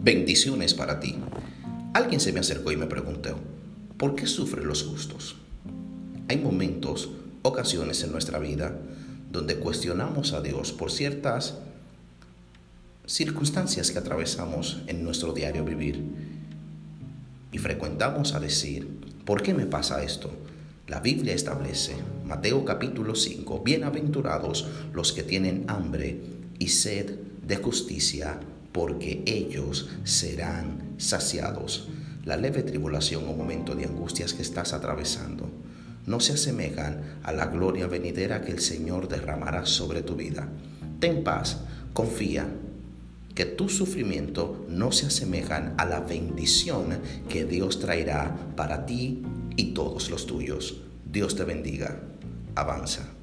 Bendiciones para ti. Alguien se me acercó y me preguntó, ¿por qué sufren los justos? Hay momentos, ocasiones en nuestra vida donde cuestionamos a Dios por ciertas circunstancias que atravesamos en nuestro diario vivir. Y frecuentamos a decir, ¿por qué me pasa esto? La Biblia establece, Mateo capítulo 5, bienaventurados los que tienen hambre y sed de justicia, porque ellos serán saciados. La leve tribulación o momento de angustias que estás atravesando no se asemejan a la gloria venidera que el Señor derramará sobre tu vida. Ten paz, confía, que tu sufrimiento no se asemejan a la bendición que Dios traerá para ti y todos los tuyos. Dios te bendiga. Avanza.